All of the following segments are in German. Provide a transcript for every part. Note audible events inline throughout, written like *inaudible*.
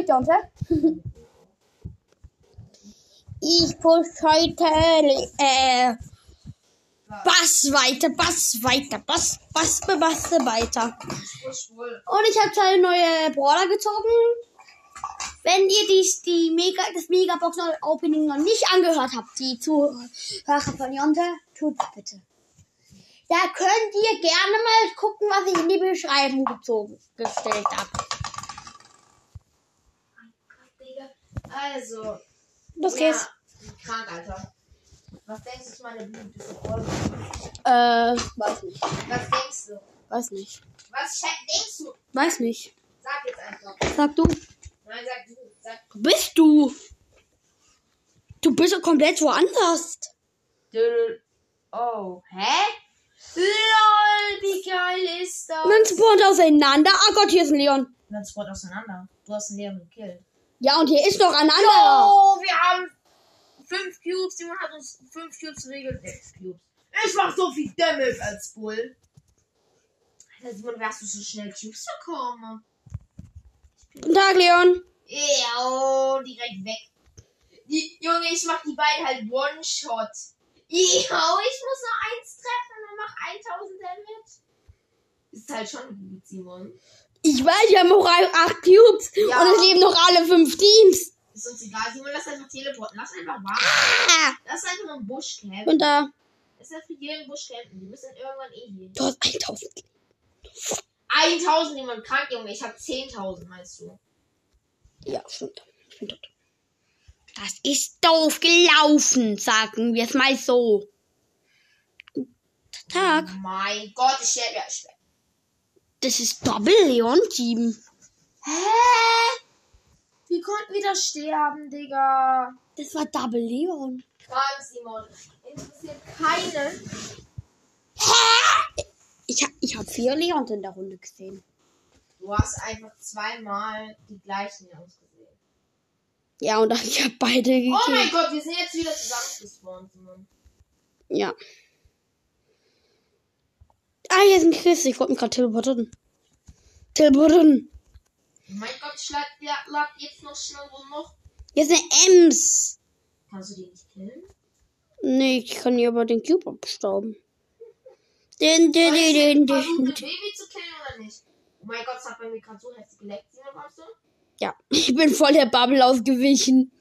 mit, Jonte? ich push heute, äh, Bass weiter, Bass weiter, Bass, Bass, Bass weiter. Und ich habe zwei neue Brawler gezogen. Wenn ihr dies, die Mega, das Megabox Opening noch nicht angehört habt, die Zuhörer von Jonte, tut bitte. Da könnt ihr gerne mal gucken, was ich in die Beschreibung gezogen, gestellt habe. Also. Los ja, geht's. Krank, Alter. Was denkst du, ist meine Blut? Äh, weiß nicht. Was denkst du? Weiß nicht. Was denkst du? Weiß nicht. Sag jetzt einfach. Sag du. Nein, sag du. Sag bist du? Du bist doch komplett woanders. Oh, hä? LOL, wie geil ist das? Man spawnt auseinander. Ah Gott, hier ist ein Leon. Dann spawnt auseinander. Du hast einen Leon gekillt. Ja, und hier ist noch ein anderer. Oh, wir haben fünf Cubes. Simon hat uns fünf Cubes geregelt. Sechs Cubes. Ich mach so viel Damage als Bull. Alter, Simon, wie hast du so schnell Cubes bekommen? Guten Tag, Leon. Ja, oh, direkt weg. Die, Junge, ich mach die beiden halt One-Shot. Ja, ich muss noch eins treffen und mach 1000 Damage. Ist halt schon gut, Simon. Ich weiß, wir haben auch acht Cubes. Ja. Und es leben noch alle fünf Teams. Ist uns egal, Simon, lass einfach teleporten. Lass einfach warten. Ah. Lass einfach im Busch campen. Und da. Lass einfach im Busch campen. Die müssen irgendwann eh hier. Du hast 1000. 1000, jemand krank, Junge. Ich hab 10.000, meinst du? Ja, stimmt. Ich bin tot. Das ist doof gelaufen, sagen wir es mal so. Tag. Mein Gott, ich sterbe. Ja, ich sterbe. Das ist Double Leon Team. Hä? Wie konnten wir da sterben, Digga? Das war Double Leon. Krank, Simon. Interessiert keinen. Ich, hab- ich habe vier Leons in der Runde gesehen. Du hast einfach zweimal die gleichen Jungs gesehen. Ja, und ich habe beide Oh mein gekillt. Gott, wir sind jetzt wieder zusammengespawnt, Simon. Ja. Ah, hier ist ein Chris. Ich wollte mich gerade teleportieren. Teleportieren. Mein Gott, schlag ja, lag jetzt noch schnell wo noch. Hier ist eine Ems. Kannst du die nicht killen? Nee, ich kann hier aber den Cube abstauben. Den, den, ich den, den, den. ein Baby zu killen oder nicht? Oh mein Gott, es hat bei mir gerade so heftig geleckt. Kommst du? Ja, *laughs* ich bin voll der Bubble ausgewichen.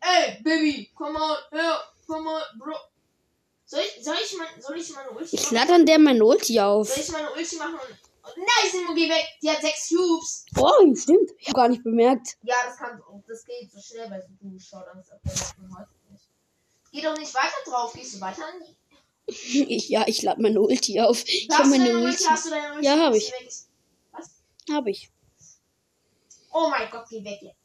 Ey, Baby, komm mal her, komm mal, Bro. Soll ich, soll ich, mein, soll ich meine Ulti Ich machen? lade an der mein Ulti auf. Soll ich meine Ulti machen und... und nein, Simon, geh weg. Die hat sechs Cubes. Oh, stimmt. Ich habe gar nicht bemerkt. Ja, das kann das geht so schnell so du Showdowns ab der letzten heute nicht. Geh doch nicht weiter drauf, gehst du weiter an die. Ich, *laughs* ja, ich lade meine Ulti auf. Ich Hast habe du meine deine Ulti? Ulti. Hast du deine Ulti? Ja, hab Ist ich. weg? Was? Habe ich. Oh mein Gott, geh weg jetzt.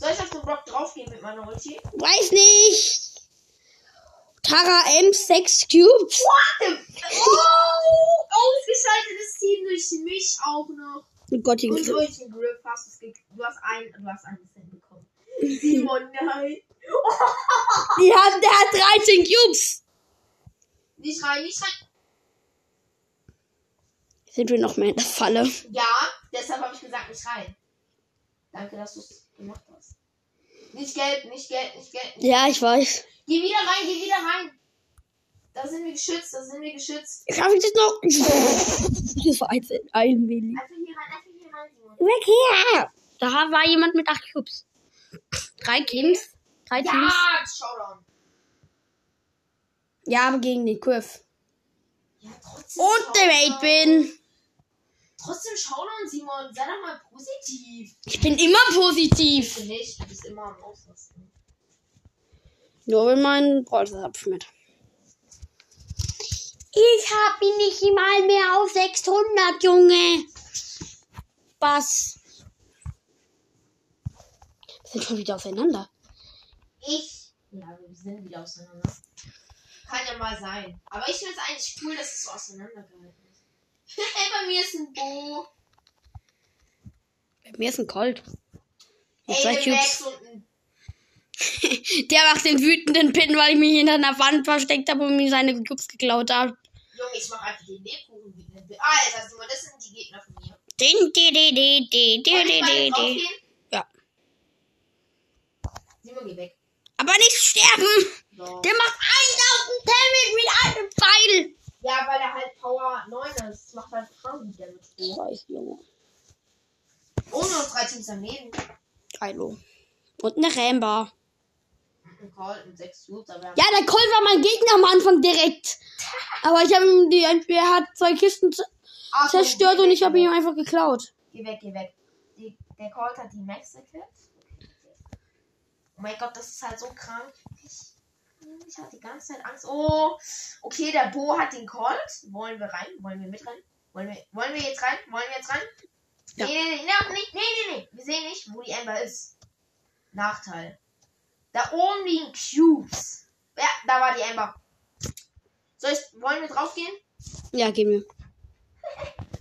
Soll ich auf den Block draufgehen mit meiner Ulti? Weiß nicht. Tara M 6 Cubes. Oh! Ausgeschaltetes Team durch mich auch noch. Oh Gott, den Und Griff. durch den Grip hast du es gekriegt. Du hast ein, du hast ein bisschen bekommen. Simon, nein. *laughs* Die hat, der hat 13 Cubes. Nicht rein, nicht rein. Sind wir noch mehr in der Falle? Ja, deshalb habe ich gesagt, nicht rein. Danke, dass du es gemacht hast. Nicht gelb, nicht gelb, nicht gelb. Ja, ich weiß. Geh wieder rein, geh wieder rein. Da sind wir geschützt, da sind wir geschützt. Ich das noch? Das war ein, ein Milli. Einfach hier rein, einfach hier rein, Simon. Weg hier! Da war jemand mit 8 Cubes. Drei Teams. Drei Teams. Ja, Showdown. Ja, aber gegen den Griff. Ja, trotzdem. Und der Showdown. 8-Bin. Trotzdem Showdown, Simon. Sei doch mal positiv. Ich bin immer positiv. Bist du nicht, du bist immer am Ausrasten. Nur wenn mein Brawler abschmiert. Ich hab ihn nicht mal mehr auf 600, Junge. Was? Wir sind schon wieder auseinander. Ich. Ja, wir sind wieder auseinander. Kann ja mal sein. Aber ich finde es eigentlich cool, dass es so auseinandergehalten ist. *laughs* Bei mir ist ein Bo. Bei mir ist ein Colt. Ey, Cubes. Max und ein. *laughs* Der macht den wütenden Pin, weil ich mich hinter einer Wand versteckt habe und mir seine Cubes geklaut habe. Junge, ich mach einfach den Lebkuchen wieder. Alter, Simon, das sind die Gegner von mir. Din, di, di, di, di, di, di, di, di. Ja. Simon, geh weg. Aber nicht sterben! So. Der macht 1000 Damage mit einem Pfeil! Ja, weil er halt Power 9 ist. Das macht halt schon damit. Scheiß Junge. Ohne uns drei Teams daneben. Geilo. Und eine Rambar. Ein Call mit 6 Cubes, aber Ja, der Colt war mein Gegner am Anfang direkt. *laughs* Aber ich habe ihm die, er hat zwei Kisten Ach zerstört geh und ich habe weg. einfach geklaut. Geh weg, geh weg. Die, der Colt hat die Max gekillt. Oh mein Gott, das ist halt so krank. Ich, ich hatte die ganze Zeit Angst. Oh, okay, der Bo hat den Colt. Wollen wir rein? Wollen wir mit rein? Wollen wir, wollen wir jetzt rein? Wollen wir jetzt rein? Ja. Nee, nee, nee, noch nicht. Nee, nee, nee. Wir sehen nicht, wo die Ember ist. Nachteil. Da oben liegen Cubes. Ja, da war die Ember. Soll ich, wollen wir draufgehen? Ja, gib mir.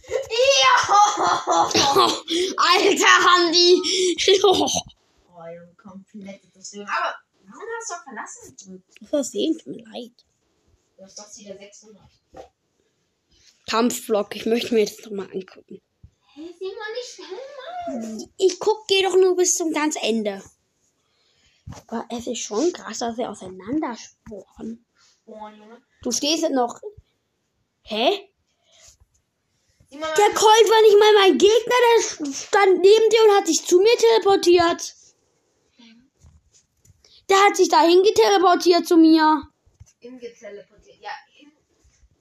Ja! *laughs* Alter, Handy! *laughs* Oh, Junge, komplette Zerstörung. Aber warum hast du auf verlassen gedrückt? Versehen, tut mir leid. Du hast doch wieder 600. Kampfblock, ich möchte mir das nochmal angucken. Hä, sieh mal nicht schnell mal. Ich guck, geh doch nur bis zum ganz Ende. Aber es ist schon krass, dass wir auseinandersporen. Oh, Junge. Du stehst noch. Hä? Der Colt war nicht mal mein Gegner, der stand neben dir und hat sich zu mir teleportiert. Der hat sich dahin geteleportiert zu mir. im geteleportiert. Ja, im,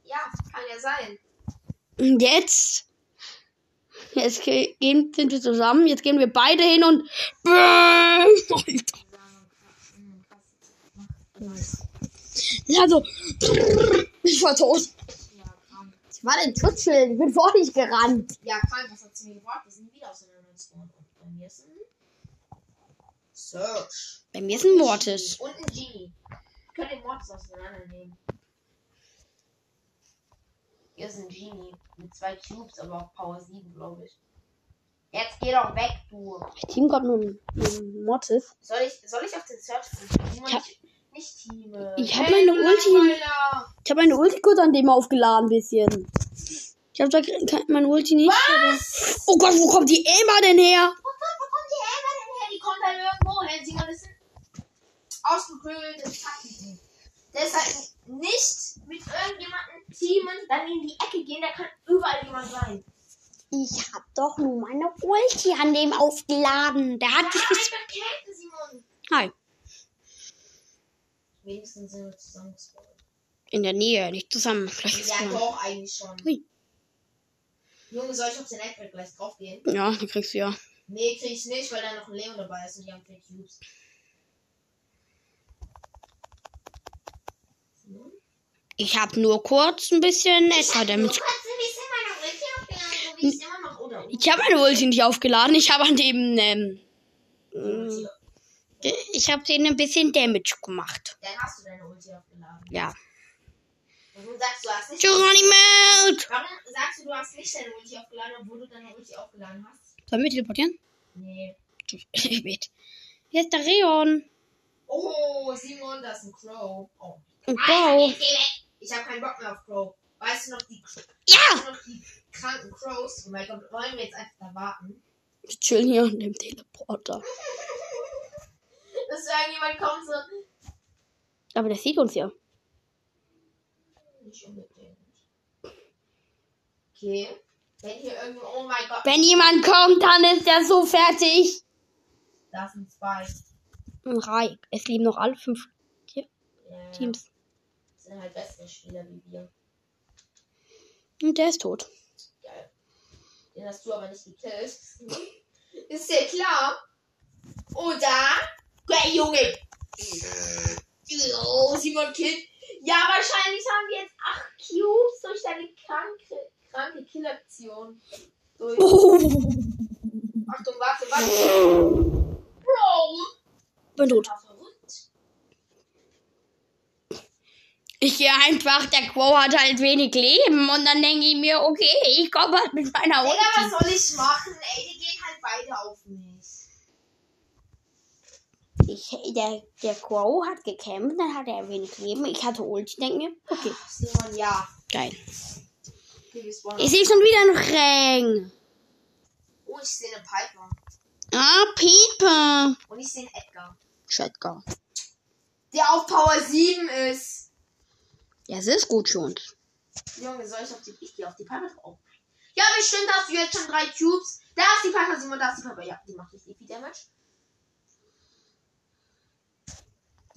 ja, kann ja sein. Und jetzt? Jetzt ge- gehen, sind wir zusammen. Jetzt gehen wir beide hin und. Bäm! Alter. Ja, so. Ich war tot. Ja, krank. Ich war ein Schutzschild. Ich bin vor dich gerannt. Ja, krank, was hat sie mir gebracht? Wir sind wieder auseinandergesprungen. Und bei mir ist ein Search. Bei mir ist ein Mortis. Und ein Genie. Ich kann den Mortis auseinandernehmen. Hier ist ein Genie. Mit zwei Cubes, aber auch Power 7, glaube ich. Jetzt geh doch weg, du. Ich team gerade nur einen Mortis. Soll ich, soll ich auf den Search gehen? Ich hab- nicht, nicht Team. Ich hab meine Ulti- Ich habe meine Ulti kurz an dem aufgeladen, bisschen. Ich habe da meine Ulti nicht. Aber... Oh Gott, wo kommt die Emma denn her? Wo kommt die Emma denn her? Die kommt halt irgendwo her. Sieh mal, das sind ausgeklügelte Taktiken. Der ist halt nicht mit irgendjemandem teamen, dann in die Ecke gehen, da kann überall jemand sein. Ich hab doch nur meine Ulti an dem aufgeladen. Der hat Ja, dich Simon. Hi. Wenigstens sind wir zusammengespawnt. In der Nähe, nicht zusammen. Ist Ja, doch, eigentlich schon. Hui. Junge, soll ich auf den Eckbett gleich draufgehen? ja, dann kriegst du ja. Nee, krieg ich nicht, weil da noch ein Leon dabei ist und die haben vier Cubes. Ich hab nur kurz ein bisschen so wie ich habe meine Ulti nicht aufgeladen. Ich habe an dem, ähm. Ich habe denen ein bisschen Damage gemacht. Dann hast du deine Ulti aufgeladen. Ja. Warum sagst du, du hast nicht. Geronimo! Warum sagst du, du hast nicht deine Ulti aufgeladen, obwohl du deine Ulti aufgeladen hast? Sollen wir teleportieren? Nee. *laughs* Ich weet. Hier ist der Reon. Oh, Simon, das ist ein Crow. Oh. Geh weg. Ich habe keinen Bock mehr auf Crow. Weißt du noch die, Ja! weißt du noch die kranken Crows? Oh mein Gott, wollen wir jetzt einfach da warten? Wir chillen hier an dem Teleporter. *laughs* Dass irgendjemand kommt so. Aber der sieht uns ja. Nicht unbedingt. Okay. Wenn hier irgendwo. Oh mein Gott. Wenn jemand kommt, dann ist er so fertig. Da sind zwei. Ein Reik. Es leben noch alle fünf Ja, Teams. sind halt bessere Spieler wie wir. Und der ist tot. Geil. Den hast du aber nicht gekillt. *laughs* Ist dir klar? Oder? Der Junge. Oh, Simon killt. Ja, wahrscheinlich haben wir jetzt 8 Cubes durch deine kranke, kranke Killaktion. Durch. Achtung, warte, warte. Bro. Bin tot. Ich gehe einfach, der Quo hat halt wenig Leben. Und dann denke ich mir, okay, ich komme halt mit meiner Digga, was soll ich machen? Ey, die gehen halt beide auf mich. Ich, der, der Quo hat gekämpft, dann hat er wenig Leben. Ich hatte Ulti, denke mir, okay, Simon, ja. geil. Ich sehe schon wieder einen Rang. Oh, ich sehe eine Piper. Ah, Pieper. Und ich sehe einen Edgar. Edgar. Der auf Power 7 ist. Ja, es ist gut für uns. Junge, soll ich auf die. Ich gehe auf die Piper drauf. Ja, bestimmt hast du jetzt schon drei Cubes. Da ist die Piper, Simon, da ist die Piper. Ja, die macht richtig viel Damage.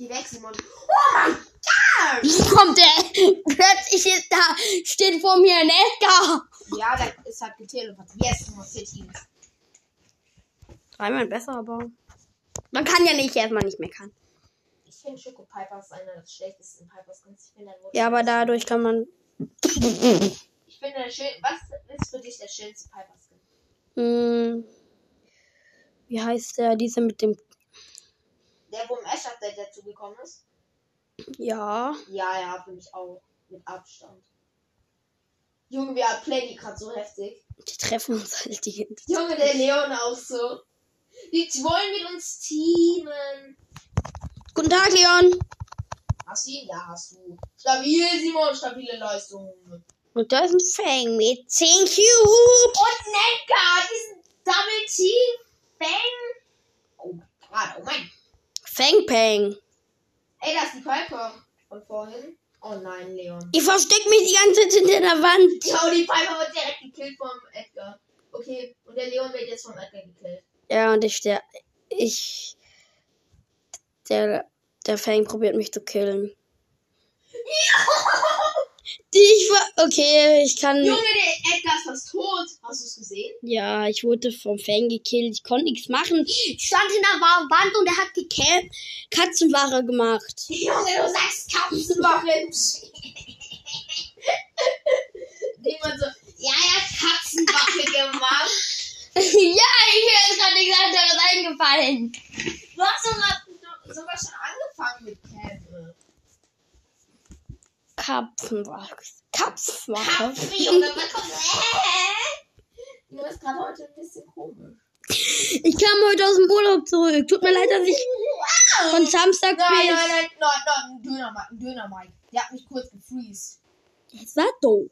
Weg, Simon. Oh mein Gott! Wie kommt der? Plötzlich ist da, steht vor mir ein Edgar. Ja, der ist halt getelepathiert. Yes, du musst jetzt ihn. Dreimal besser, aber. Man kann ja nicht erstmal nicht meckern. Ich finde Schoko Piper ist einer der schlechtesten Pipers. Ich finde Ja, aber dadurch kann man. Ich finde der schön. Was ist für dich der schönste Piper Skin? Hm, wie heißt der? Dieser mit dem. Der, wo im Ash Update dazugekommen ist? Ja. Ja, ja, für mich auch. Mit Abstand. Junge, wir playen die gerade so heftig. Die treffen uns halt die ganze Zeit. Junge, der Leon auch so. Die wollen mit uns teamen. Guten Tag, Leon. Hast du ihn? Ja, hast du. Stabil, Simon, stabile Leistung. Und da ist ein Fang mit 10 Cubes. Und Neckar, diesen Double Team. Bang. Oh mein Gott, oh mein. Fang Pang. Ey, da ist die Piper von vorhin. Oh nein, Leon. Ich versteck mich die ganze Zeit hinter der Wand. Ja, die Piper wird direkt gekillt vom Edgar. Okay, und der Leon wird jetzt vom Edgar gekillt. Ja, und ich der. Ich. Der. Der Fang probiert mich zu killen. *laughs* Ich war. Okay, ich kann. Junge, der Edgar ist fast tot. Hast du es gesehen? Ja, ich wurde vom Fang gekillt. Ich konnte nichts machen. Ich stand in der Wa- Wand und er hat gekämpft. Katzenware gemacht. Junge, du sagst Katzenwache. Niemand so, ja, er hat Katzenwache *laughs* gemacht. ja, ich ist gerade nichts anderes eingefallen. Du hast sogar, du, sogar schon angefangen mit Kämpfe. Kapfenwache. Kapfwache. Kampf, Junge, was kommt? Äh? Du bist gerade heute ein bisschen komisch. Ich kam heute aus dem Urlaub zurück. Tut mir leid, dass ich von Samstag Nein, bis. nein, nein, nein, nein, ein Döner, ein Döner, Mike. Der hat mich kurz gefreezed. Das war doof.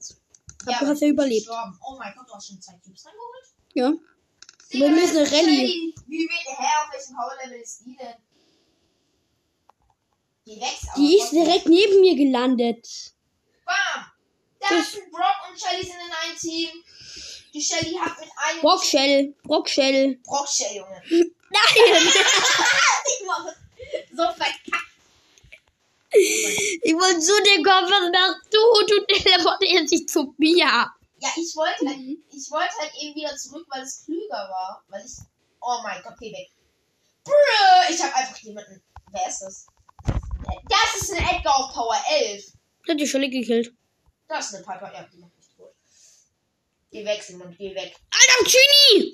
Aber du hast ja überlebt. gestorben. Oh mein Gott, du hast schon zwei Cubes reingeholt? Ja. Digga, Wir müssen ist Rallye. Wie wird hä, auf welchem Power-Level ist die denn? Die wächst Die ist direkt neben mir gelandet. Bam! Da ein Brock und Shelly sind in einem Team. Die Shelly hat mit einem Brockshell. Brockshell. Brock Shell, Junge. *laughs* Nein! Ich mache so verkackt. Ich wollte zu dir kommen, was machst du? Du teleportierst dich zu mir. Ja, ich wollte halt, ich wollte halt eben wieder zurück, weil es klüger war. Weil ich. Oh mein Gott, geh weg. Brr, ich habe einfach jemanden. Wer ist das? Das ist ein Edgar auf Power 11. Hat die Shelly gekillt. Das ist eine Piper. Ja, die macht mich tot. Geh weg, Simon, geh weg. Alter, Chini!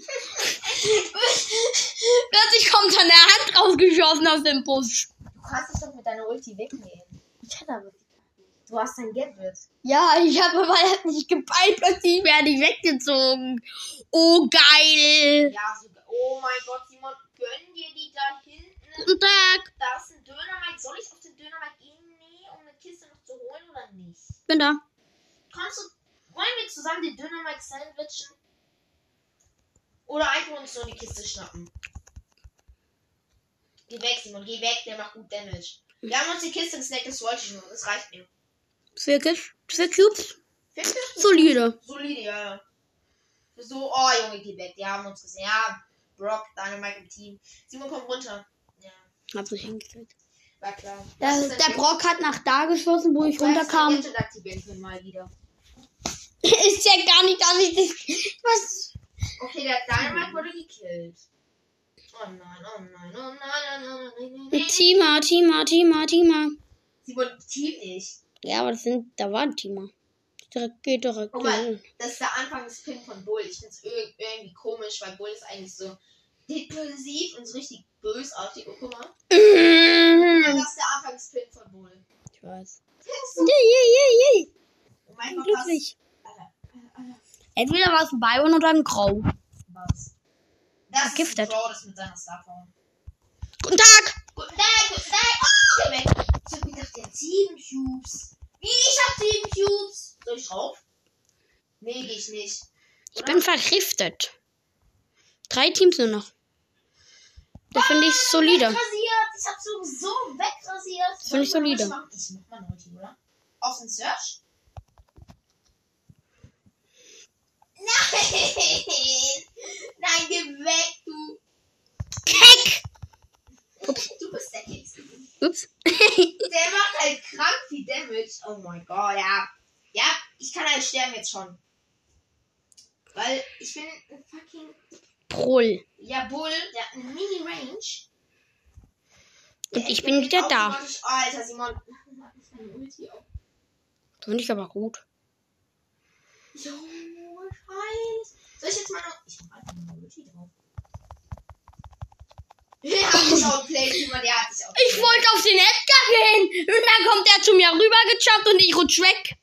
Plötzlich kommt an der Hand rausgeschossen aus dem Busch. Du kannst dich doch mit deiner Ulti wegnehmen. Ich hätte aber. Du hast dein Gadget. Ja, ich habe aber erst nicht geballt, plötzlich werde ich weggezogen. Oh, geil. Ja, so, oh mein Gott, Simon, gönn dir die da hinten. Guten Tag. Da ist ein Dönermarkt. Soll ich auf den Dönermarkt gehen? Nee, um eine Kiste noch zu holen oder nicht? Bin da. Kannst du. Wollen wir zusammen den Dönermarkt sandwichen? Oder einfach uns nur die Kiste schnappen? Geh weg, Simon, geh weg, der macht gut Damage. Wir haben uns die Kiste gesnackt, das wollte ich nur. Das reicht mir. Wirklich? Zwei Cubes? Findest du? Solide. Solide, ja, ja. So, oh Junge, geh weg. Die haben uns gesehen. Ja, Brock, Dynamite im Team. Simon, komm runter. Ja, Hab's nicht hingekriegt. War klar. Der, Was ist der Brock hat nach da geschossen, wo ich runterkam. *laughs* Ist ja gar nicht, dass ich das. Was? Okay, der Dynamite wurde gekillt. Oh nein, oh nein, oh nein, oh nein, oh nein, oh nein. Tima, Tima, Tima, Tima. Simon, Team nicht. Ja, aber das sind, da war ein Tima. Direkt, geht direkt. Guck mal, das ist der Anfangspin von Bull. Ich find's ir irgendwie komisch, weil Bull ist eigentlich so impulsiv und so richtig bösartig. Oh, guck mal. *laughs* Das Mhm. ist der Anfangspin von Bull. Ich weiß. Yay, yay, yay, yay. oh mein Gott, was? Glücklich. Entweder war es ein Byron oder ein Grau. was? Das Vergiftet. ist ein Crow, das mit seiner Starform. Guten Tag! Guten Tag, guten Tag. Oh, weg. Ich hab gedacht, der hat sieben Cubes. Wie, ich hab sieben Cubes. Soll ich drauf? Nee, geh ich nicht. Ich bin vergiftet. Drei Teams nur noch. Das finde ich solide. Ich hab sowieso wegrasiert. Das finde ich solide. Ich mach, ich mach mal Ulti, oder? Auf den Search? Nein! *laughs* Nein, geh weg, du. Keck! Du bist der Keks. Ups. *laughs* Der macht halt krank viel Damage. Oh mein Gott, ja. Ja, ich kann halt sterben jetzt schon. Weil ich bin fucking. Proll. Ja, Bull, der hat eine Mini-Range. Und ich bin wieder da. Oh, Alter, Simon. Ulti. Das finde ich aber gut. Jo, scheiße. Soll ich jetzt mal noch. Ich mach einfach mal Ulti drauf. Der hat dich outplayed, Simon, der hat dich outplayed. Ich wollte auf den Edgar gehen. Und dann kommt er zu mir rübergejumpt und ich rutsch weg.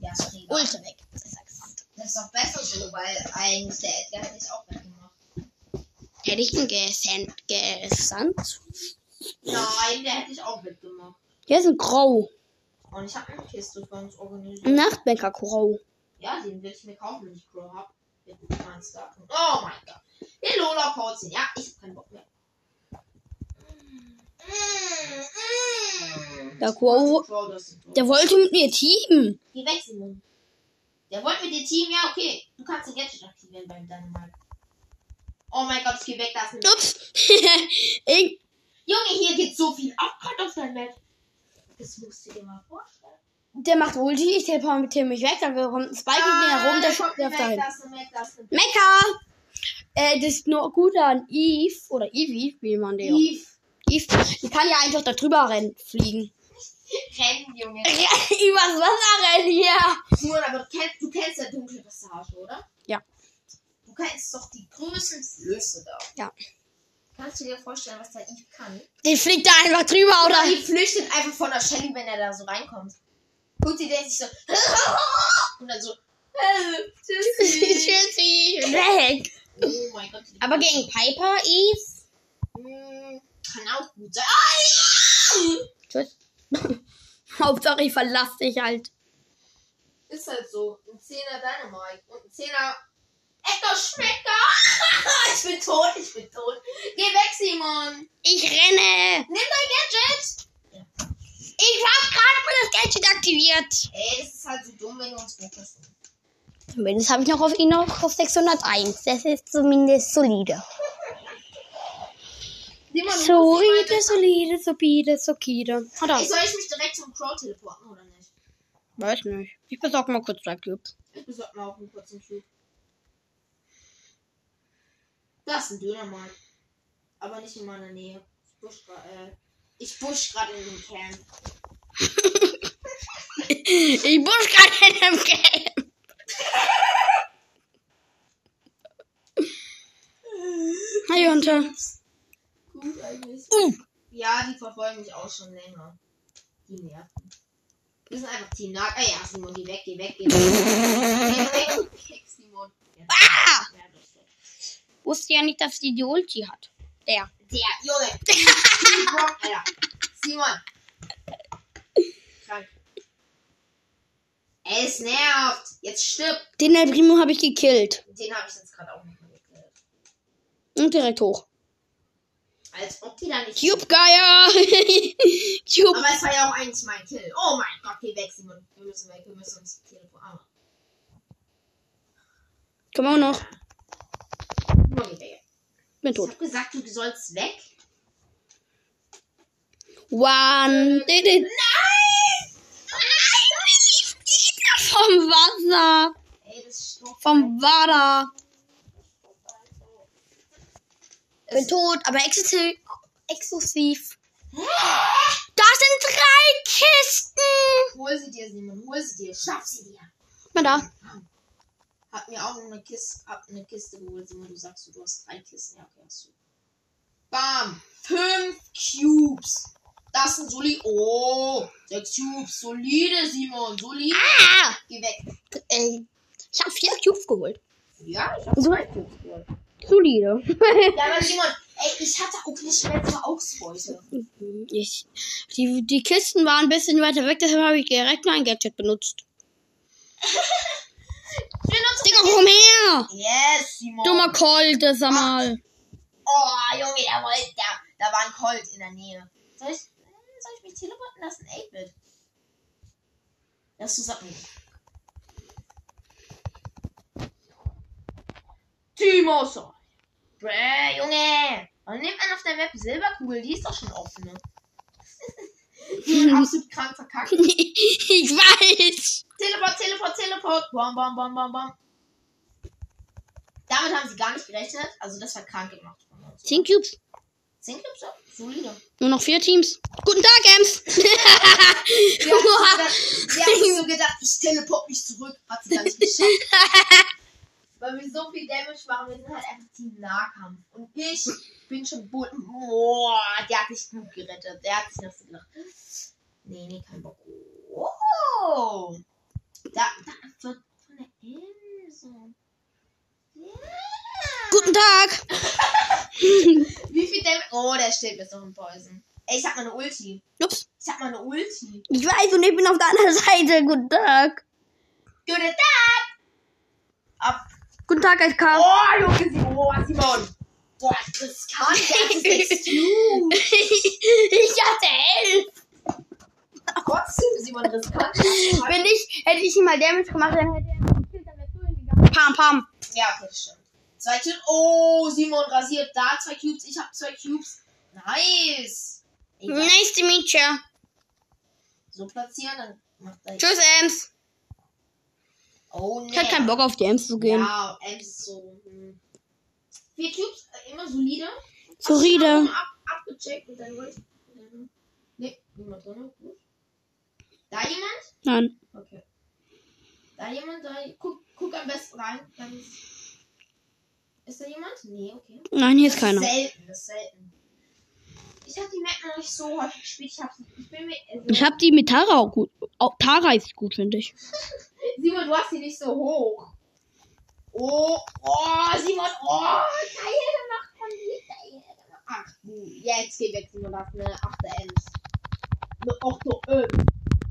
Ja, sorry. Ulte weg. Das ist doch besser so, weil eigentlich der Edgar hätte ich auch weggemacht. Hätte ich ihn gesandt. gesandt? Nein, der hätte ich auch weggemacht. Der ist ein Grau. Und ich habe eine Kiste für uns organisiert. Ein Nachtbäcker Grau. Ja, den will ich mir kaufen, wenn ich Crow hab. Mit meinen Starken. Oh mein Gott. Der Lola Porzen. Ja, ich hab keinen Bock mehr. Der Crow, der wollte mit mir teamen. Geh weg, Simon. Der wollte mit dir Team. Ja, okay. Du kannst den Gadget aktivieren beim Dynamite. Oh mein Gott, ich geh weg. Da ist Ups. *laughs* ich, Junge, hier geht so viel ab gerade auf dein Map. Das musst du dir mal vorstellen. der macht Ulti, ich teleportiere mich weg, dann kommt Spike mit mir herum, der dahin. Eine Mac, da ist eine Mecker! Äh, das ist nur gut an Eve, oder Eevee, wie man den auch. Eve. Eve, die kann ja einfach da drüber rennen, fliegen. *laughs* Rennen, Junge. *laughs* Übers Wasser rennen hier. Simon, aber du kennst, du kennst ja dunkle Passage, oder? Du kennst doch die größten Flüsse da. Ja. Kannst du dir vorstellen, was der Eve kann? Die fliegt da einfach drüber, Oder die flüchtet einfach von der Shelly, wenn er da so reinkommt. Guckt die denkt sich so. *laughs* Und dann so. Tschüssi. Tschüssi. *laughs* Weg. Oh mein Gott. die- Aber gegen Piper, Eve. Hm, Kann auch gut sein. Tschüss. *laughs* Hauptsache, ich verlasse dich halt. Ist halt so. Ein Zehner Dynamite und ein Zehner Ecker Schmecker. *laughs* ich bin tot, ich bin tot. Geh weg, Simon. Ich renne. Nimm dein Gadget. Ich hab gerade mal das Gadget aktiviert. Ey, das ist halt so dumm, wenn du uns weglässt. Zumindest habe ich noch auf ihn noch auf 601. Das ist zumindest solide. Simon, Solide, solide, solide, solide. Hat er. soll ich mich direkt zum Crow teleporten oder nicht? Weiß nicht. Ich besorge mal kurz drei Cubes. Ich besorg mal auch einen kurzen Cube. Das ist ein Dönermann. Aber nicht in meiner Nähe. Ich busch gerade äh, ich busch gerade in dem Camp. *laughs* Ich busch gerade in dem Game. *laughs* Hi, Junte. Gut eigentlich. Uh. Ja, die verfolgen mich auch schon länger. Die nerven. Wir sind einfach Team Nag. Ah ja, Simon, geh weg, geh weg, geh weg. *laughs* geh weg, Simon. Ah! Wusste ja nicht, dass die die Ulti hat. Der. Der, Junge. *laughs* Simon, Alter. Simon. Krank. Ey, es nervt. Jetzt stirbt. Den El Primo habe ich gekillt. Den habe ich jetzt gerade auch nicht mehr gekillt. Und direkt hoch. Als ob die da nicht. Cube Geier. *laughs* Cube. Aber es war ja auch eigentlich mein Kill. Oh mein Gott, geh weg, Simon. Wir müssen weg, wir müssen uns teleportieren. Komm auch noch. Weg. Bin Ich tot. hab gesagt, du sollst weg. One. Did it. Nein! Vom Wasser. Ey, das ist doch Vom Wasser. Bin Es- tot, aber exklusiv. exklusiv. Da sind drei Kisten. Hol sie dir, Simon. Hol sie dir. Schaff sie dir. Mal da. Hab mir auch eine Kiste, hab eine Kiste geholt, Simon. Du sagst, du hast drei Kisten. Ja, okay, hast du. Bam. Fünf Cubes. Das sind solide. Oh, sechs Cubes. Solide, Simon. Solide. Ah! Geh weg. Ey, ich habe vier Cubes geholt. Ja, ich hab So. zwei Cubes geholt. Solide. Ja, aber Simon, ey, ich hatte auch nicht letzte Ausbeute. ich, die, die Kisten waren ein bisschen weiter weg, deshalb habe ich direkt mein Gadget benutzt. *laughs* Benutze Digga, komm her! Yes, Simon. Dummer Colt, das sag mal. Oh, Junge, der wollte, da, da war ein Colt in der Nähe. Soll ich, soll ich mich teleporten lassen? 8-Bit. Lass du sagen. Timo, so. Bräh, Junge. Und nimmt man auf der Map Silberkugel, die ist doch schon offen, ne? *laughs* die wird absolut krank verkackt. *laughs* ich weiß. Teleport, Teleport, Teleport. Bom, bom, bom, bom, bom. Damit haben sie gar nicht gerechnet. Also das war krank gemacht von uns. 10 Cubes. 10 Clips, ja. Solide. Nur noch vier Teams. Guten Tag, Ems. *laughs* Sie hat, hat so gedacht, ich teleport mich zurück. Hat sie gar nicht geschafft. *laughs* Weil wir so viel Damage machen, wir sind halt einfach Team Nahkampf. Und ich bin schon Bull. Boah, der hat sich gut gerettet. Der hat sich noch so gedacht. Nee, nee, kein Bock. Oh! Da, da, von, von der Insel. Ja. Guten Tag. *laughs* Wie viel Damage? Oh, der steht jetzt noch im Poison. Ey, ich hab mal eine Ulti. Ups. Ich hab mal eine Ulti. Ich weiß und ich bin auf der anderen *laughs* Seite. Guten Tag. Guten Tag! Ab. Guten Tag, SK. Oh, Junge, Simon. Oh, Simon. Boah, riskant. Der hat sechs Cubes. ich hatte elf. Trotzdem, Simon, riskant. Wenn ich, hätte ich ihm mal Damage gemacht, dann hätte er gekillt, dann wärst du hingegangen. Pam, pam. Ja, okay, das stimmt. Zwei Cubes. Oh, Simon rasiert da zwei Cubes. Ich hab zwei Cubes. Nice. Egal. Nice to meet you. So platzieren, dann macht er. Tschüss, Ems. Oh, nee. Ich hatte keinen Bock auf die Ems zu gehen. Ja, Ems ist so. Hm. Vier Cubes, äh, immer solide. Solide. Du Ab, abgecheckt und dann wollte ich. Nee, niemand drin. Gut. Da jemand? Nein. Okay. Da jemand? Da, guck, guck am besten rein. Dann ist, ist da jemand? Nee, okay. Nein, hier ist Das keiner. ist selten, das ist selten. Ich habe die Map noch nicht so häufig gespielt. Ich, hab, ich bin mir. Also, Ich hab die mit Tara auch gut. Auch Tara ist gut, finde ich. *laughs* Simon, du hast die nicht so hoch. Oh, oh, Simon, oh, geil gemacht von dir, geil gemacht. Ach, du, jetzt geh weg, Simon, das ist eine 8 Ems. Eine 8 Ems.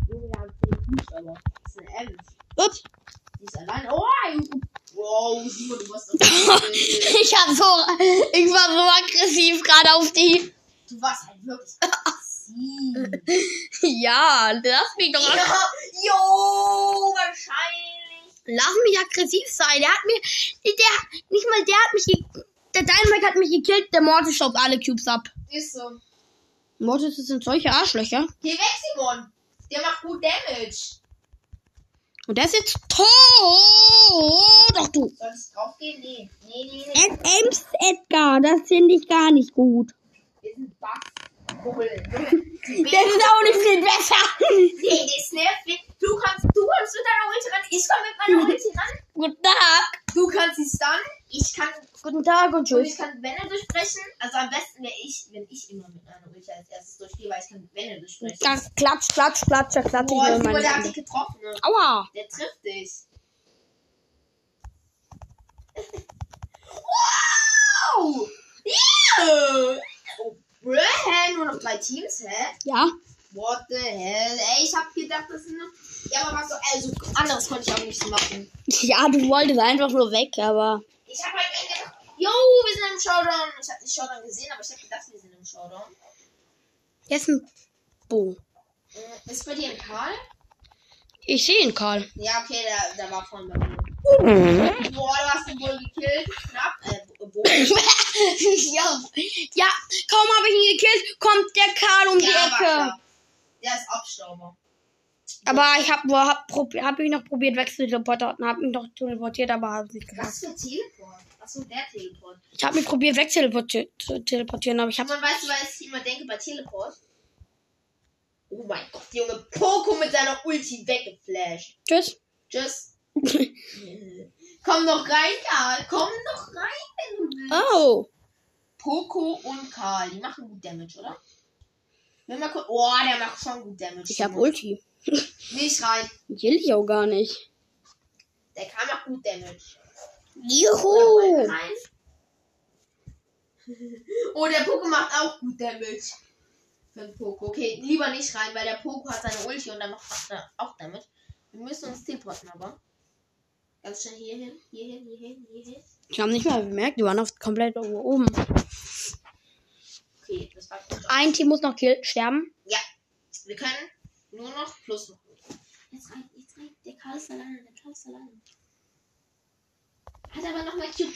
Junge, wir haben 10 Fuß, aber das ist eine Ems. Ups. Die ist allein. Oh, wow, Simon, du warst das. *laughs* Ich hab so, ich war so aggressiv gerade auf die. Du warst halt wirklich *laughs* aggressiv. Ja, lass mich doch, Ja, jo, wahrscheinlich. lass mich aggressiv sein. Der hat mir, der, nicht mal der hat mich, der Dynamite hat mich gekillt, der Mortis staubt alle Cubes ab. Ist so. Mortis sind solche Arschlöcher. Geh weg, Simon. Der macht gut Damage. Und der ist jetzt tot. Doch du. Soll ich draufgehen? Nee. Nee, nee, nee. Ems Edgar, das finde ich gar nicht gut. Wir sind. Bubbel. Der ist auch nicht viel besser. Nee, das nervt mich. Du kannst, du kommst mit deiner Ulti ran. Ich komm mit meiner Ulti ran. Guten Tag. Du kannst sie stunnen. Ich kann, Guten Tag und und ich tschüss. kann Wände durchbrechen. Also am besten wäre ich, wenn ich immer mit meiner Ulti als erstes durchgehe, weil ich kann Wände durchbrechen. Klatsch, klatsch, klatsch, klatsch, klatsch. Boah, ich meine der hat dich getroffen. Ne? Aua. Der trifft dich. *laughs* wow! Yeah! Oh, hä? Nur noch drei Teams, hä? Ja. What the hell? Ey, ich hab gedacht, das sind. Ja, aber was so. Also, anderes konnte ich auch nicht machen. Ja, du wolltest einfach nur weg, aber. Ich hab halt gedacht, yo, wir sind im Showdown. Ich hab nicht Showdown gesehen, aber ich hab gedacht, wir sind im Showdown. Ist ein Bo. Äh, Ist bei dir ein Karl? Ich sehe ihn, Karl. Ja, okay, der, der war vorhin bei mir. *laughs* Boah, du hast ihn wohl gekillt. Knapp. *laughs* Ja. ja, kaum habe ich ihn gekillt, kommt der Karl um die Ja, Ecke. Der ist Abstauber. Aber ich habe hab, hab mich noch probiert wegzuteleportieren und habe mich noch teleportiert, aber habe es nicht geschafft. Was für Teleport? Achso, der Teleport. Ich habe mich probiert wegzuteleportieren, zu teleportieren, aber ich habe Man weiß, du, was ich immer denke bei Teleport. Oh mein Gott, Junge, Poco mit seiner Ulti weggeflasht. Tschüss. Tschüss. *laughs* Komm noch rein, Karl. Komm noch rein, wenn du willst. Oh. Poco und Karl, die machen gut Damage, oder? Wenn wir gucken. Oh, der macht schon gut Damage. Ich habe Ulti. Nicht rein. Will ich auch gar nicht. Der Karl macht gut Damage. Juhu. *laughs* Oh, der Poco macht auch gut Damage. Für den Poco. Okay, lieber nicht rein, weil der Poco hat seine Ulti und dann macht er auch Damage. Wir müssen uns teleporten, aber. Ganz schnell hier hin, hier hin, hier hin, hier hin. Ich habe nicht mal bemerkt, die waren auf komplett oben. Okay, das war gut. Ein Team muss noch kill sterben. Ja. Wir können nur noch plus machen. Jetzt rein, jetzt rein. Der Karl ist alleine, der Karl ist alleine. Hat aber noch mal Cube.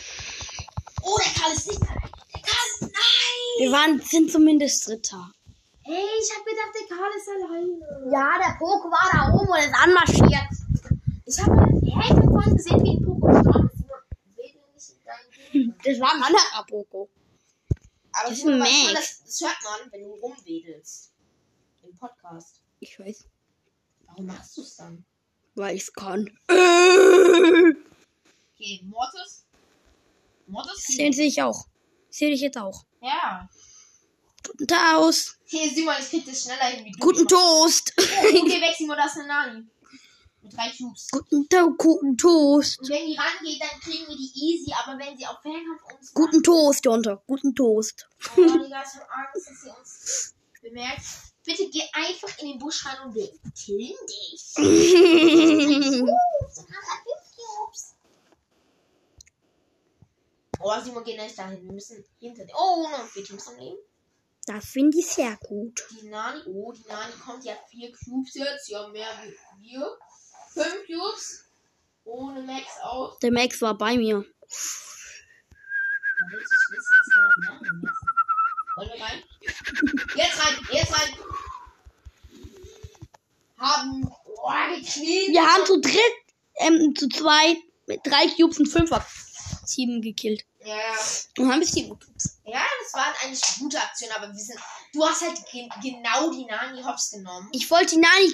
Oh, der Karl ist nicht alleine. Der Karl, nein! Wir waren, sind zumindest Dritter. Ey, ich hab gedacht, der Karl ist alleine. Ja, der Poke war da oben und ist anmarschiert. Ich habe hey, ich hab vorhin gesehen, wie ein Poco gestorben ist. Das war ein anderer Poco. Aber Das ist ein Max. das, das hört man, wenn du rumwedelst. Im Podcast. Ich weiß, Warum machst du es dann? weil ich es kann. Okay, Mortis. Mortis? Den sehe ich auch. Sehe ich jetzt auch. Ja. Guten Taus. Hier, Simon, ich krieg das schneller hin. Guten Toast. Okay, weg, Simon, das ist eine Nani. Mit drei Cubes. Guten, To guten Toast. Und wenn die rangeht, dann kriegen wir die easy, aber wenn sie auf Fernkampf uns Guten Toast, Jonte. Guten macht, oh, *laughs* Digga, ich hab Angst, dass sie uns bemerkt. Bitte geh einfach in den Busch rein und wir killen dich. *laughs* Oh, Simon, geh nicht dahin. Wir müssen hinter dir. Oh, noch vier Teams am Leben. Das finde ich sehr gut. Die Nani, oh, die Nani kommt, die hat vier Cubes jetzt. Ja, mehr wie wir. Fünf Cubes. Ohne Max auch. Der Max war bei mir. Wollen wir rein? Jetzt rein, jetzt rein. Haben, boah, gekniet. Wir haben zu dritt, ähm, zu zweit mit drei Cubes und fünfer Team gekillt. Ja, ja. Und haben bis sieben Cubes. Ja, das war eigentlich eine gute Aktion, aber wir sind, du hast halt gen genau die Nani Hops genommen. Ich wollte die Nani.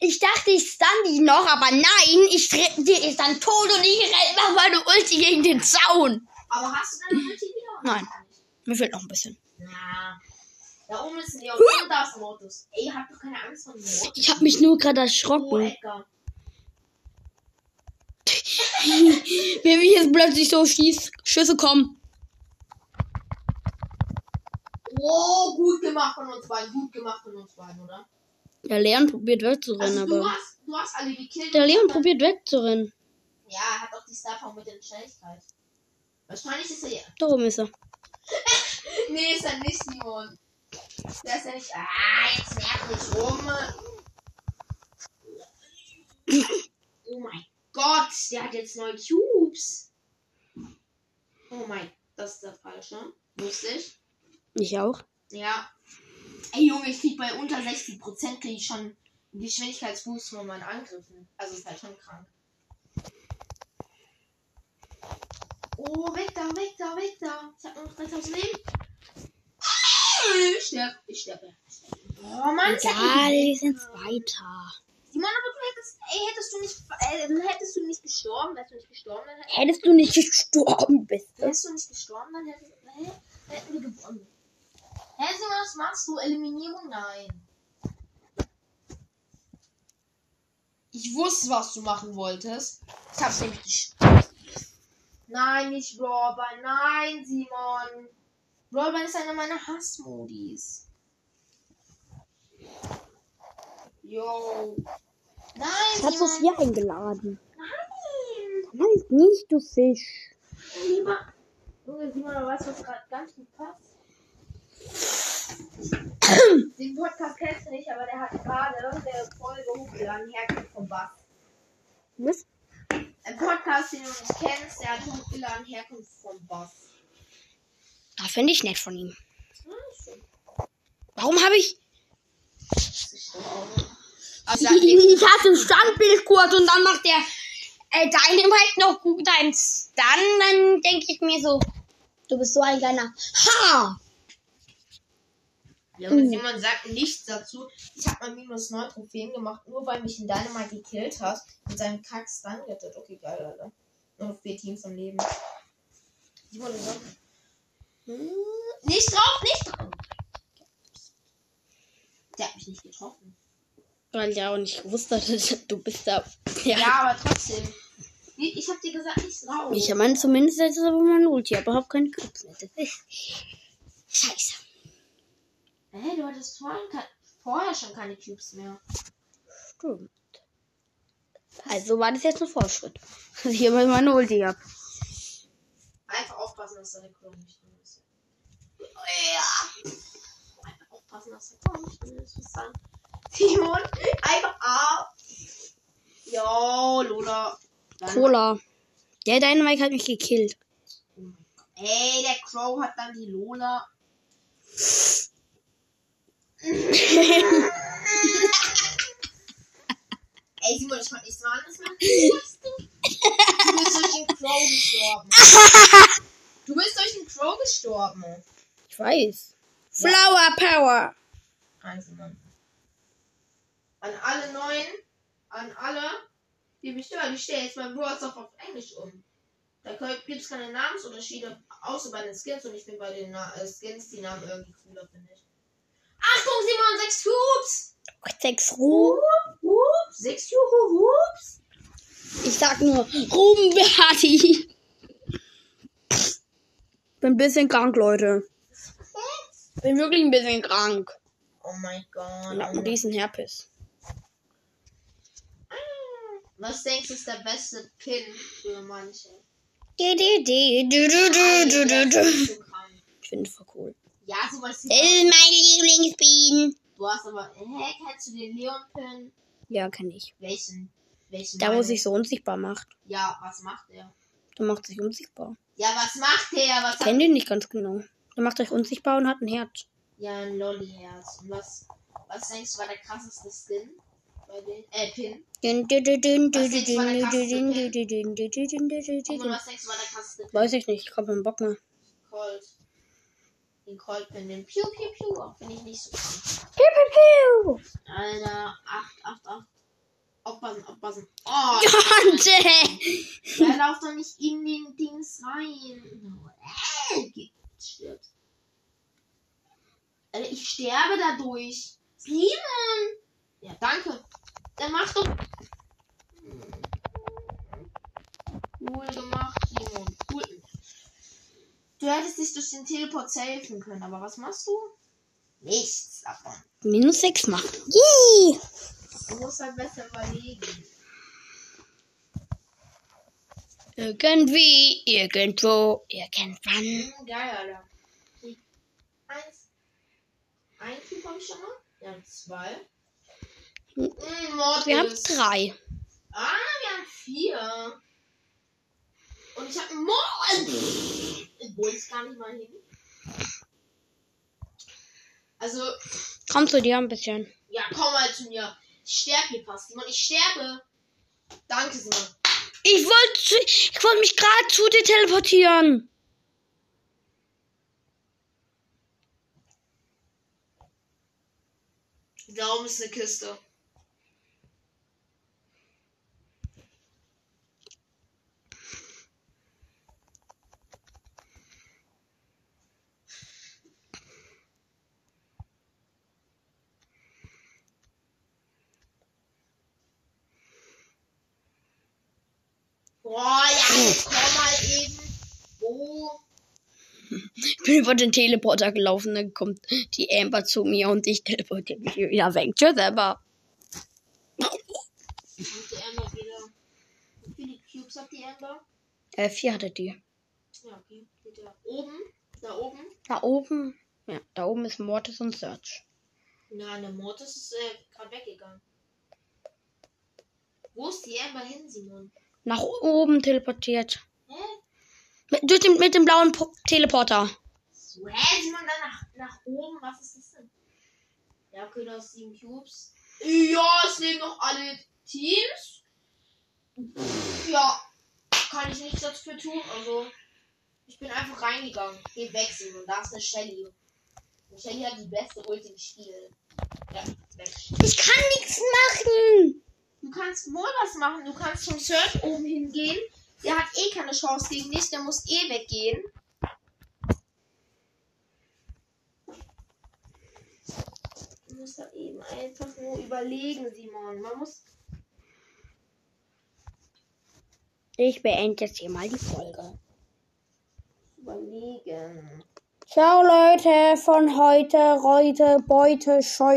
Ich dachte, ich stun die noch, aber nein, ich die ist dann tot und ich renne nach meine Ulti gegen den Zaun. Aber hast du deine Ulti wieder? Nein. Mir fehlt noch ein bisschen. Na. Da oben ist Leon und da ist Mortis. Ey, habt doch keine Angst vor dem Mortis. Ich habe mich nur gerade Oh, erschrocken. Edgar. Wenn wir jetzt plötzlich so Schieß Schüsse kommen. Oh, gut gemacht von uns beiden. Gut gemacht von uns beiden, oder? Der Leon probiert wegzurennen, Also, du aber. hast, du hast alle gekillt. Der Leon probiert wegzurennen. Ja, er hat auch die Star Power mit der Schnelligkeit. Wahrscheinlich ist er ja. Da oben ist er. *laughs* Nee, ist er nicht, Simon. Der ist ja nicht. Ah, jetzt nerv nicht rum. *laughs* Oh mein Gott, der hat jetzt neun Cubes. Oh mein, das ist der falsche. Wusste ich. Ich auch. Ja. Ey Junge, ich krieg bei unter 60% krieg ich schon Geschwindigkeitsboost von meinen Angriffen. Also ist halt schon krank. Oh, weg da, weg da, weg da. Ich hab nur noch 3000 Leben. Ich sterb, ich sterbe. Ich sterbe. Oh Mann, Egal, wir sind weiter. Simon, aber du hättest, ey, hättest du nicht, äh, hättest du nicht gestorben, wärst du nicht gestorben, dann hättest, Hättest du nicht gestorben bist. wärst du nicht gestorben, dann hättest, hä? hätten wir gewonnen. Hä, Simon, was machst du? Eliminierung? Nein. Ich wusste, was du machen wolltest. Ich hab's nämlich nicht. Nein, nicht Brawlball. Nein, Simon. Brawlball ist einer meiner Hassmodis. Yo. Nein, Ich hab Simon. Sophia eingeladen. Nein. Nein, nicht, du Fisch. Lieber. Junge, Simon, du weißt, was gerade ganz gut passt. Den Podcast kennst du nicht, aber der hat gerade eine Folge hochgeladen, Herkunft vom Bass. Was? Ein Podcast, den du nicht kennst, der hat hochgeladen, Herkunft vom Bass. Das finde ich nett von ihm. Hm. Warum habe ich. Das ist. Also, Ich hatte Standbild kurz und dann macht der äh, Dynamite noch gut ein Stun. Dann denke ich mir so, du bist so ein kleiner Ha! Junge, Simon sagt nichts dazu. Ich habe mal minus 9 Trophäen gemacht, nur weil mich ein Dynamite gekillt hat und seinen Kack Stun rettet. Okay, geil, Alter. Nur noch vier Teams am Leben. Simon. Hm, nicht drauf, nicht drauf. Der hat mich nicht getroffen. Weil ich auch nicht gewusst hatte, du bist da. Ja. Ja, aber trotzdem. Ich hab dir gesagt, nicht drauf. Ich meine zumindest jetzt aber mein Ulti, aber hab keine Clips mehr. Das ist scheiße. Hä, du hattest vorhin, vorher schon keine Cubes mehr. Stimmt. Also war das jetzt ein Fortschritt. Dass *laughs* ich immer meine Ulti hab. Einfach aufpassen, dass deine Crow nicht drin ist. Ja. Einfach aufpassen, dass der Crow nicht drin ist. Simon, einfach A. Ja, Lola. Dann- Cola. Der Dynamite hat mich gekillt. Ey, der Crow hat dann die Lola. *laughs* Ey, Simon, ich mach nichts anderes machen. Du bist durch den Crow gestorben. Du bist durch den Crow gestorben. Ich weiß. Flower Power. Also, Mann. An alle neuen, an alle, die mich hören, ich stelle jetzt mein Words auf, auf Englisch um. Da gibt es keine Namensunterschiede, außer bei den Skins und ich bin bei den Na äh, Skins, die Namen irgendwie cooler, finde ich. Achtung, Simon, sechs Cubes! Sechs Ruhm. Hup, hup, sechs hups. Ich sag nur Ruben Beati. Bin ein bisschen krank, Leute. Bin wirklich ein bisschen krank. Oh mein Gott. Und hab einen riesen Herpes. Was denkst du ist der beste Pin für manche? Ich finde voll cool. Ja, sowas Das ist meine Lieblingsbienen. Du hast aber. Hä, kennst du den Leon-Pin? Ja, kann ich. Welchen? Welchen? Da, wo sich so unsichtbar macht. Ja, was macht er? Der macht sich unsichtbar. Ja, was macht der? Was Kennt ihn nicht ganz genau. Der macht euch unsichtbar und hat ein Herz. Ja, ein Lolli-Herz. Und was, was denkst du war der krasseste Skin? Äh, Pin. Pin? Pin? Weiß ich nicht. Ich hab keinen Bock mehr. Colt. Den Colt-Pin, den Piu Piu Piu. Auch Finde ich nicht so krank. Piu, piu, piu. Alter, 8, 8, 8. Aufpassen, aufpassen. Oh, *laughs* Jonte! der lauft doch nicht in den Dings rein. Äh, stirbt. Alter, ich sterbe dadurch. Simon! Ja, danke. Der macht doch. Cool gemacht, Simon. Cool. Du hättest dich durch den Teleport safen können, aber was machst du? Nichts davon. Minus 6 macht. Yay! Du musst halt besser überlegen. Irgendwie, irgendwo, irgendwann. Hm, geil, Alter. Eins. Ein Typ hab ich schon mal. Wir haben zwei. Hm. Mortis. Wir haben drei. Ah, wir haben vier. Und ich habe Mord. Obwohl ich gar nicht mal hin. Also, Komm zu dir ein bisschen. ja, komm mal zu mir. Ich sterbe hier fast, Simon. Ich sterbe. Danke, Simon. Ich wollte ich wollte mich gerade zu dir teleportieren. Da oben ist eine Kiste. Boah, ja, jetzt komm mal eben. Wo? Ich bin über den Teleporter gelaufen, dann kommt die Amber zu mir und ich teleportiere mich wieder weg. Tschüss, Amber. Ich. Wie viele Cubes hat die Amber? Äh, vier hatte die. Ja, okay. Ja oben. Da oben. Da oben. Ja, da oben ist Mortis und Search. Na, der Mortis ist äh, gerade weggegangen. Wo ist die Amber hin, Simon? Nach oben teleportiert. Hä? Mit, durch den, mit dem blauen po Teleporter. So, hä, Simon, dann nach, nach oben? Was ist das denn? Ja, okay, da ist sieben Cubes. Ja, es leben noch alle Teams. Ja, kann ich nichts dafür tun. Also, ich bin einfach reingegangen. Geh weg, Simon. Da ist eine Shelly. Und Shelly hat die beste Ulti im Spiel. Ja, weg. Ich kann nichts machen. Du kannst wohl was machen. Du kannst zum Search oben hingehen. Der hat eh keine Chance gegen dich. Der muss eh weggehen. Du musst da eben einfach nur überlegen, Simon. Man muss. Ich beende jetzt hier mal die Folge. Überlegen. Ciao Leute von heute, Reute, Beute, Scheu.